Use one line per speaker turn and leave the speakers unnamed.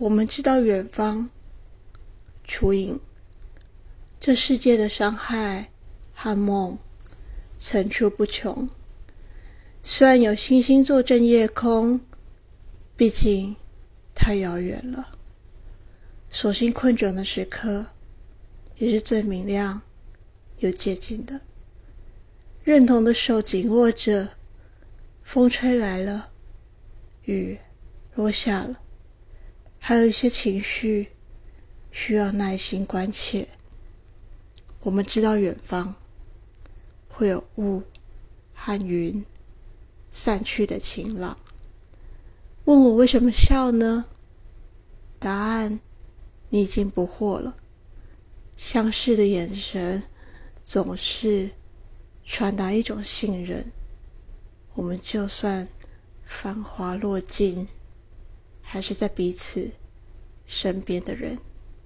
我们知道远方，初影，这世界的伤害和梦层出不穷。虽然有星星坐镇夜空，毕竟太遥远了。所幸困窘的时刻，也是最明亮又接近的。认同的手紧握着，风吹来了，雨落下了。还有一些情绪需要耐心关切。我们知道远方会有雾和云散去的晴朗。问我为什么笑呢？答案你已经不惑了。相视的眼神总是传达一种信任。我们就算繁华落尽。还是在彼此身边的人。